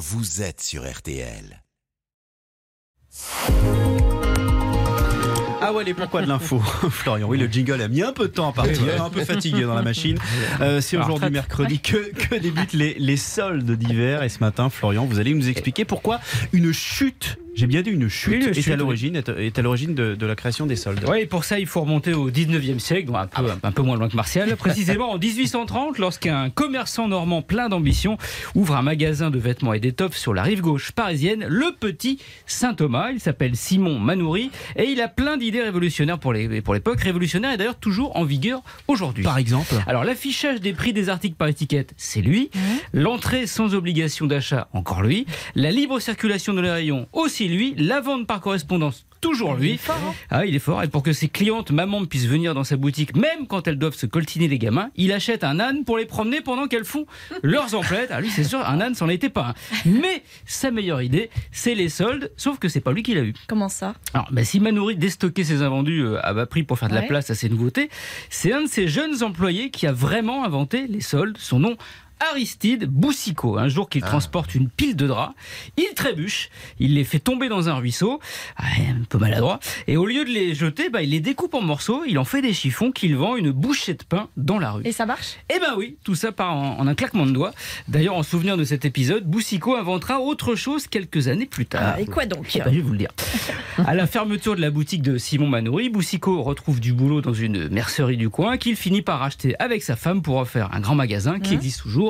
vous êtes sur RTL. Ah ouais, les pourquoi de l'info, Florian. Oui, le jingle a mis un peu de temps à partir, un peu fatigué dans la machine. Euh, c'est aujourd'hui mercredi que, que débutent les, les soldes d'hiver. Et ce matin, Florian, vous allez nous expliquer pourquoi une chute j'ai bien dit une chute, Oui, est, chute, à l'origine, est, est à l'origine de, de la création des soldes. Oui, pour ça, il faut remonter au 19e siècle, donc un peu, un peu moins loin que Martial. Précisément en 1830, lorsqu'un commerçant normand plein d'ambition ouvre un magasin de vêtements et d'étoffes sur la rive gauche parisienne, le petit Saint-Thomas. Il s'appelle Simon Manoury et il a plein d'idées révolutionnaires pour les- pour l'époque. Révolutionnaires et d'ailleurs toujours en vigueur aujourd'hui. Par exemple Alors l'affichage des prix des articles par étiquette, c'est lui. L'entrée sans obligation d'achat, encore lui. La libre circulation de les rayons, aussi lui. La vente par correspondance, toujours lui. Ah, il est fort. Et pour que ses clientes mamans puissent venir dans sa boutique, même quand elles doivent se coltiner les gamins, il achète un âne pour les promener pendant qu'elles font leurs emplettes. Ah, lui, c'est sûr, un âne, c'en était pas un. Mais sa meilleure idée, c'est les soldes, sauf que c'est pas lui qui l'a eu. Comment ça? Alors, bah, si Manoury déstockait ses invendus euh, à bas prix pour faire de la place à ses nouveautés, c'est un de ses jeunes employés qui a vraiment inventé les soldes. Son nom Aristide Boussicot. Un jour qu'il transporte une pile de draps, il trébuche, il les fait tomber dans un ruisseau, Ah, un peu maladroit, et au lieu de les jeter, bah, il les découpe en morceaux, il en fait des chiffons qu'il vend une bouchée de pain dans la rue. Et ça marche? Eh ben oui, tout ça part en, en un claquement de doigts. D'ailleurs, en souvenir de cet épisode, Boussicot inventera autre chose quelques années plus tard. Ah, Et quoi donc? Eh ben, je vais vous le dire. À la fermeture de la boutique de Simon Manoury, Boussicot retrouve du boulot dans une mercerie du coin qu'il finit par racheter avec sa femme pour refaire un grand magasin qui existe toujours.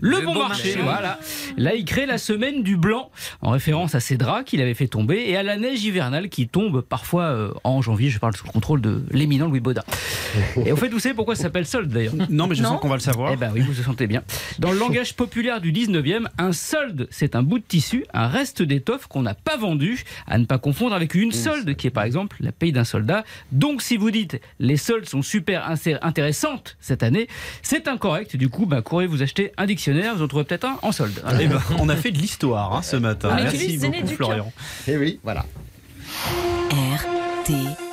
Le, bon, marché, voilà. Là, il crée la semaine du blanc, en référence à ces draps qu'il avait fait tomber et à la neige hivernale qui tombe parfois euh, en janvier. Je parle sous le contrôle de l'éminent Louis Baudin. Et au fait, vous savez pourquoi ça s'appelle solde d'ailleurs? Non, mais je Non. sens qu'on va le savoir. eh ben oui, vous vous sentez bien. Dans le langage populaire du 19e, un solde, c'est un bout de tissu, un reste d'étoffe qu'on n'a pas vendu, à ne pas confondre avec une solde, qui est par exemple la paye d'un soldat. Donc si vous dites les soldes sont super intéressantes cette année, c'est incorrect. Du coup, bah, courez vous acheter un dictionnaire, vous en trouverez peut-être un en solde. Eh ben, on a fait de l'histoire hein, ce matin. On Merci beaucoup, Florian. Et oui, voilà. RTL.